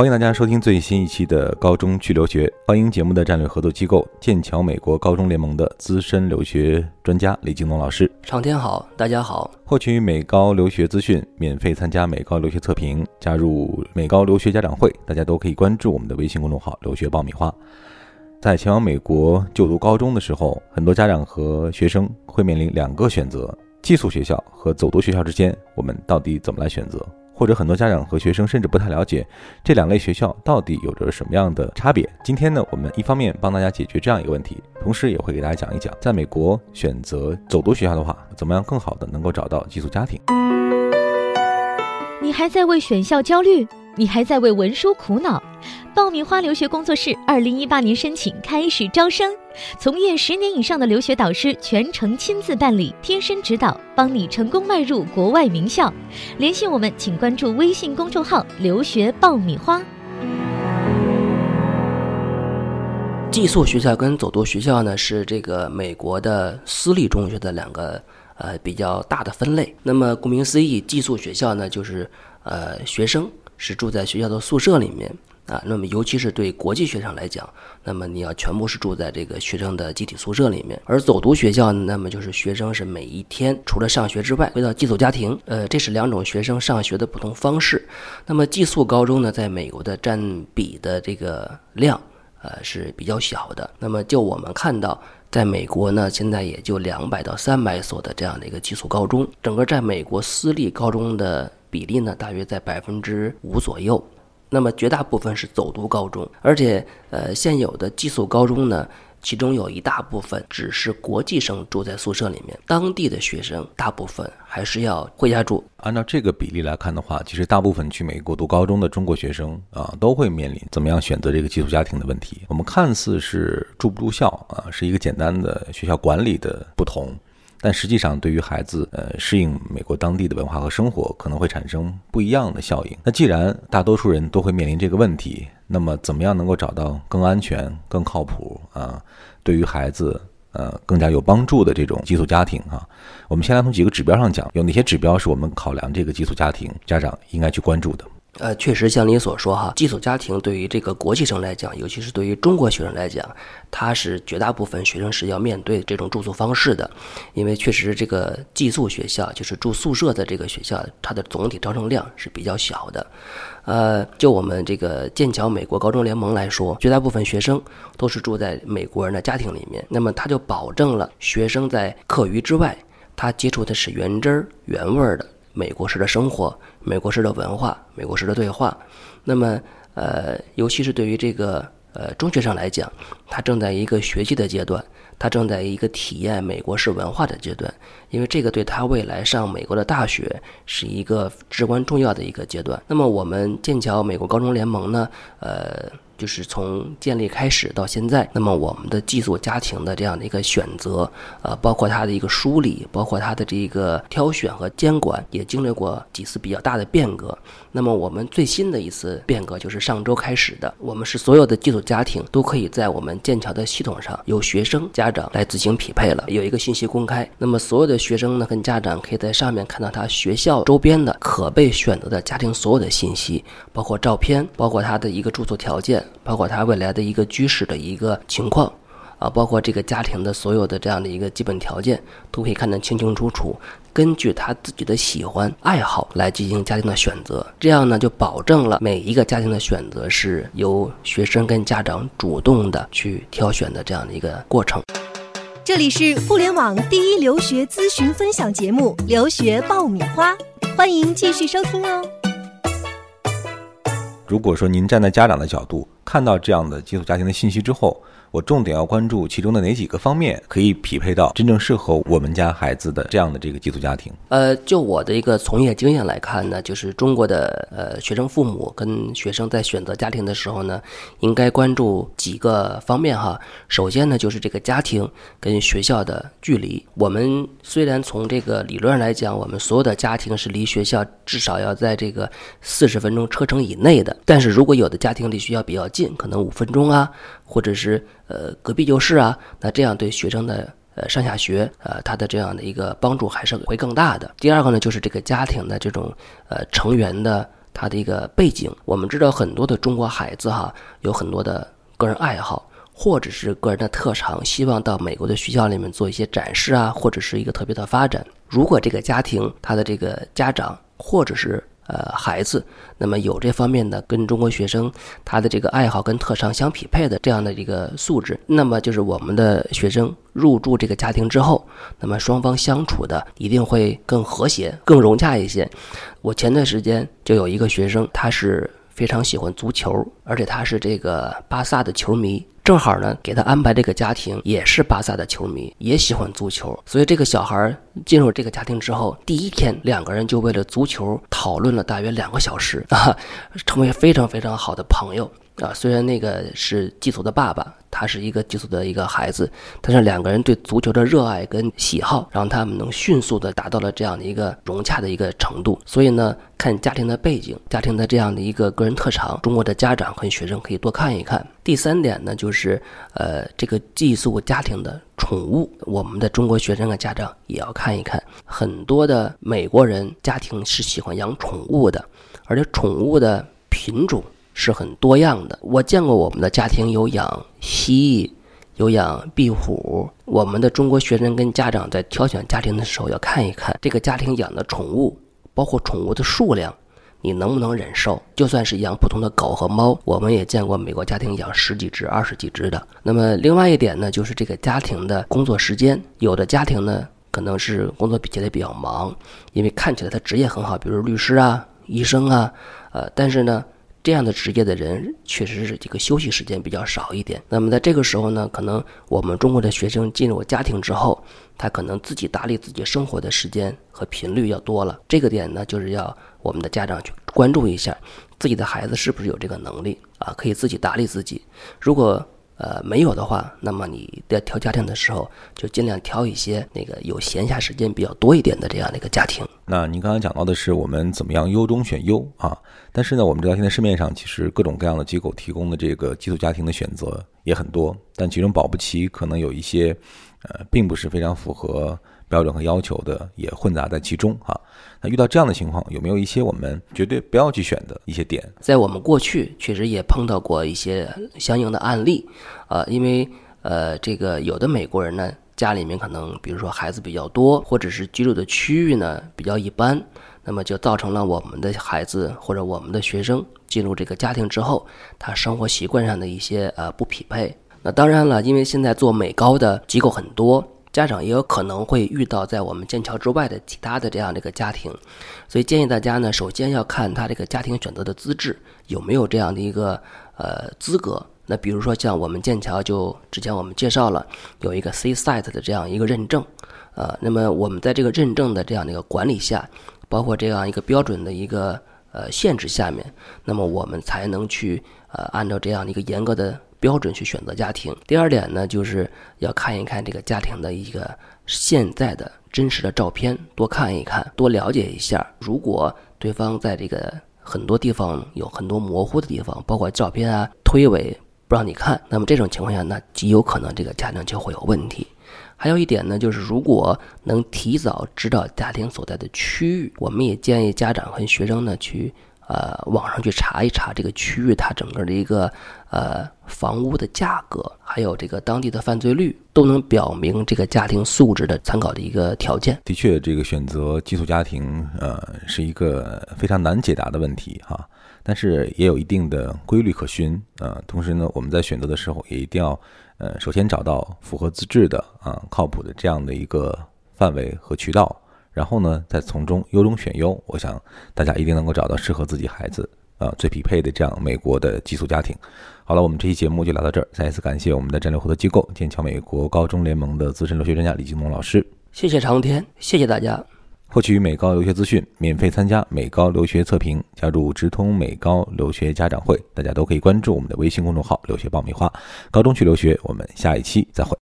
欢迎大家收听最新一期的《高中去留学》，欢迎节目的战略合作机构剑桥美国高中联盟的资深留学专家李京东老师。上天好，大家好。获取美高留学资讯，免费参加美高留学测评，加入美高留学家长会，大家都可以关注我们的微信公众号“留学爆米花”。在前往美国就读高中的时候，很多家长和学生会面临两个选择：寄宿学校和走读学校之间，我们到底怎么来选择？或者很多家长和学生甚至不太了解这两类学校到底有着什么样的差别。今天呢，我们一方面帮大家解决这样一个问题，同时也会给大家讲一讲，在美国选择走读学校的话，怎么样更好的能够找到寄宿家庭。你还在为选校焦虑？你还在为文书苦恼？爆米花留学工作室二零一八年申请开始招生，从业十年以上的留学导师全程亲自办理，贴身指导，帮你成功迈入国外名校。联系我们，请关注微信公众号“留学爆米花”。寄宿学校跟走读学校呢，是这个美国的私立中学的两个呃比较大的分类。那么顾名思义，寄宿学校呢，就是呃学生是住在学校的宿舍里面。啊，那么尤其是对国际学生来讲，那么你要全部是住在这个学生的集体宿舍里面。而走读学校呢，那么就是学生是每一天除了上学之外，回到寄宿家庭。呃，这是两种学生上学的不同方式。那么寄宿高中呢，在美国的占比的这个量，呃是比较小的。那么就我们看到，在美国呢，现在也就两百到三百所的这样的一个寄宿高中。整个在美国私立高中的比例呢，大约在百分之五左右。那么绝大部分是走读高中，而且呃，现有的寄宿高中呢，其中有一大部分只是国际生住在宿舍里面，当地的学生大部分还是要回家住。按照这个比例来看的话，其实大部分去美国读高中的中国学生啊，都会面临怎么样选择这个寄宿家庭的问题。我们看似是住不住校啊，是一个简单的学校管理的不同。但实际上，对于孩子，呃，适应美国当地的文化和生活，可能会产生不一样的效应。那既然大多数人都会面临这个问题，那么怎么样能够找到更安全、更靠谱啊，对于孩子，呃，更加有帮助的这种寄宿家庭啊？我们先来从几个指标上讲，有哪些指标是我们考量这个寄宿家庭家长应该去关注的？呃，确实像你所说哈，寄宿家庭对于这个国际生来讲，尤其是对于中国学生来讲，他是绝大部分学生是要面对这种住宿方式的，因为确实这个寄宿学校就是住宿舍的这个学校，它的总体招生量是比较小的。呃，就我们这个剑桥美国高中联盟来说，绝大部分学生都是住在美国人的家庭里面，那么他就保证了学生在课余之外，他接触的是原汁儿原味儿的。美国式的生活，美国式的文化，美国式的对话，那么，呃，尤其是对于这个呃中学生来讲，他正在一个学习的阶段，他正在一个体验美国式文化的阶段，因为这个对他未来上美国的大学是一个至关重要的一个阶段。那么，我们剑桥美国高中联盟呢，呃。就是从建立开始到现在，那么我们的寄宿家庭的这样的一个选择，呃，包括它的一个梳理，包括它的这个挑选和监管，也经历过几次比较大的变革。那么我们最新的一次变革就是上周开始的，我们是所有的寄宿家庭都可以在我们剑桥的系统上由学生家长来自行匹配了，有一个信息公开。那么所有的学生呢跟家长可以在上面看到他学校周边的可被选择的家庭所有的信息，包括照片，包括他的一个住宿条件。包括他未来的一个居室的一个情况，啊，包括这个家庭的所有的这样的一个基本条件，都可以看得清清楚楚。根据他自己的喜欢爱好来进行家庭的选择，这样呢就保证了每一个家庭的选择是由学生跟家长主动的去挑选的这样的一个过程。这里是互联网第一留学咨询分享节目《留学爆米花》，欢迎继续收听哦。如果说您站在家长的角度，看到这样的寄宿家庭的信息之后，我重点要关注其中的哪几个方面，可以匹配到真正适合我们家孩子的这样的这个寄宿家庭？呃，就我的一个从业经验来看呢，就是中国的呃学生父母跟学生在选择家庭的时候呢，应该关注几个方面哈。首先呢，就是这个家庭跟学校的距离。我们虽然从这个理论上来讲，我们所有的家庭是离学校至少要在这个四十分钟车程以内的，但是如果有的家庭离学校比较近，近可能五分钟啊，或者是。呃，隔壁就是啊，那这样对学生的呃上下学，呃，他的这样的一个帮助还是会更大的。第二个呢，就是这个家庭的这种呃成员的他的一个背景。我们知道很多的中国孩子哈，有很多的个人爱好，或者是个人的特长，希望到美国的学校里面做一些展示啊，或者是一个特别的发展。如果这个家庭他的这个家长或者是呃，孩子，那么有这方面的跟中国学生他的这个爱好跟特长相匹配的这样的一个素质，那么就是我们的学生入住这个家庭之后，那么双方相处的一定会更和谐、更融洽一些。我前段时间就有一个学生，他是非常喜欢足球，而且他是这个巴萨的球迷。正好呢，给他安排这个家庭也是巴萨的球迷，也喜欢足球，所以这个小孩进入这个家庭之后，第一天两个人就为了足球讨论了大约两个小时啊，成为非常非常好的朋友。啊，虽然那个是寄宿的爸爸，他是一个寄宿的一个孩子，但是两个人对足球的热爱跟喜好，让他们能迅速的达到了这样的一个融洽的一个程度。所以呢，看家庭的背景，家庭的这样的一个个人特长，中国的家长和学生可以多看一看。第三点呢，就是呃，这个寄宿家庭的宠物，我们的中国学生和家长也要看一看。很多的美国人家庭是喜欢养宠物的，而且宠物的品种。是很多样的。我见过我们的家庭有养蜥蜴，有养壁虎。我们的中国学生跟家长在挑选家庭的时候，要看一看这个家庭养的宠物，包括宠物的数量，你能不能忍受？就算是养普通的狗和猫，我们也见过美国家庭养十几只、二十几只的。那么另外一点呢，就是这个家庭的工作时间，有的家庭呢可能是工作比起来比较忙，因为看起来他职业很好，比如律师啊、医生啊，呃，但是呢。这样的职业的人确实是这个休息时间比较少一点。那么在这个时候呢，可能我们中国的学生进入家庭之后，他可能自己打理自己生活的时间和频率要多了。这个点呢，就是要我们的家长去关注一下，自己的孩子是不是有这个能力啊，可以自己打理自己。如果呃，没有的话，那么你在挑家庭的时候，就尽量挑一些那个有闲暇时间比较多一点的这样的一个家庭。那您刚刚讲到的是我们怎么样优中选优啊？但是呢，我们知道现在市面上其实各种各样的机构提供的这个寄宿家庭的选择也很多，但其中保不齐可能有一些，呃，并不是非常符合。标准和要求的也混杂在其中哈。那遇到这样的情况，有没有一些我们绝对不要去选的一些点？在我们过去确实也碰到过一些相应的案例，呃，因为呃，这个有的美国人呢，家里面可能比如说孩子比较多，或者是居住的区域呢比较一般，那么就造成了我们的孩子或者我们的学生进入这个家庭之后，他生活习惯上的一些呃不匹配。那当然了，因为现在做美高的机构很多。家长也有可能会遇到在我们剑桥之外的其他的这样的一个家庭，所以建议大家呢，首先要看他这个家庭选择的资质有没有这样的一个呃资格。那比如说像我们剑桥就之前我们介绍了有一个 C Site 的这样一个认证，呃，那么我们在这个认证的这样的一个管理下，包括这样一个标准的一个呃限制下面，那么我们才能去呃按照这样的一个严格的。标准去选择家庭。第二点呢，就是要看一看这个家庭的一个现在的真实的照片，多看一看，多了解一下。如果对方在这个很多地方有很多模糊的地方，包括照片啊推诿不让你看，那么这种情况下，那极有可能这个家庭就会有问题。还有一点呢，就是如果能提早知道家庭所在的区域，我们也建议家长和学生呢去。呃，网上去查一查这个区域，它整个的一个呃房屋的价格，还有这个当地的犯罪率，都能表明这个家庭素质的参考的一个条件。的确，这个选择寄宿家庭，呃，是一个非常难解答的问题哈。但是也有一定的规律可循呃，同时呢，我们在选择的时候也一定要呃，首先找到符合资质的啊，靠谱的这样的一个范围和渠道。然后呢，再从中优中选优，我想大家一定能够找到适合自己孩子啊最匹配的这样美国的寄宿家庭。好了，我们这期节目就聊到这儿，再一次感谢我们的战略合作机构剑桥美国高中联盟的资深留学专家李金龙老师。谢谢长天，谢谢大家。获取美高留学资讯，免费参加美高留学测评，加入直通美高留学家长会，大家都可以关注我们的微信公众号“留学爆米花”。高中去留学，我们下一期再会。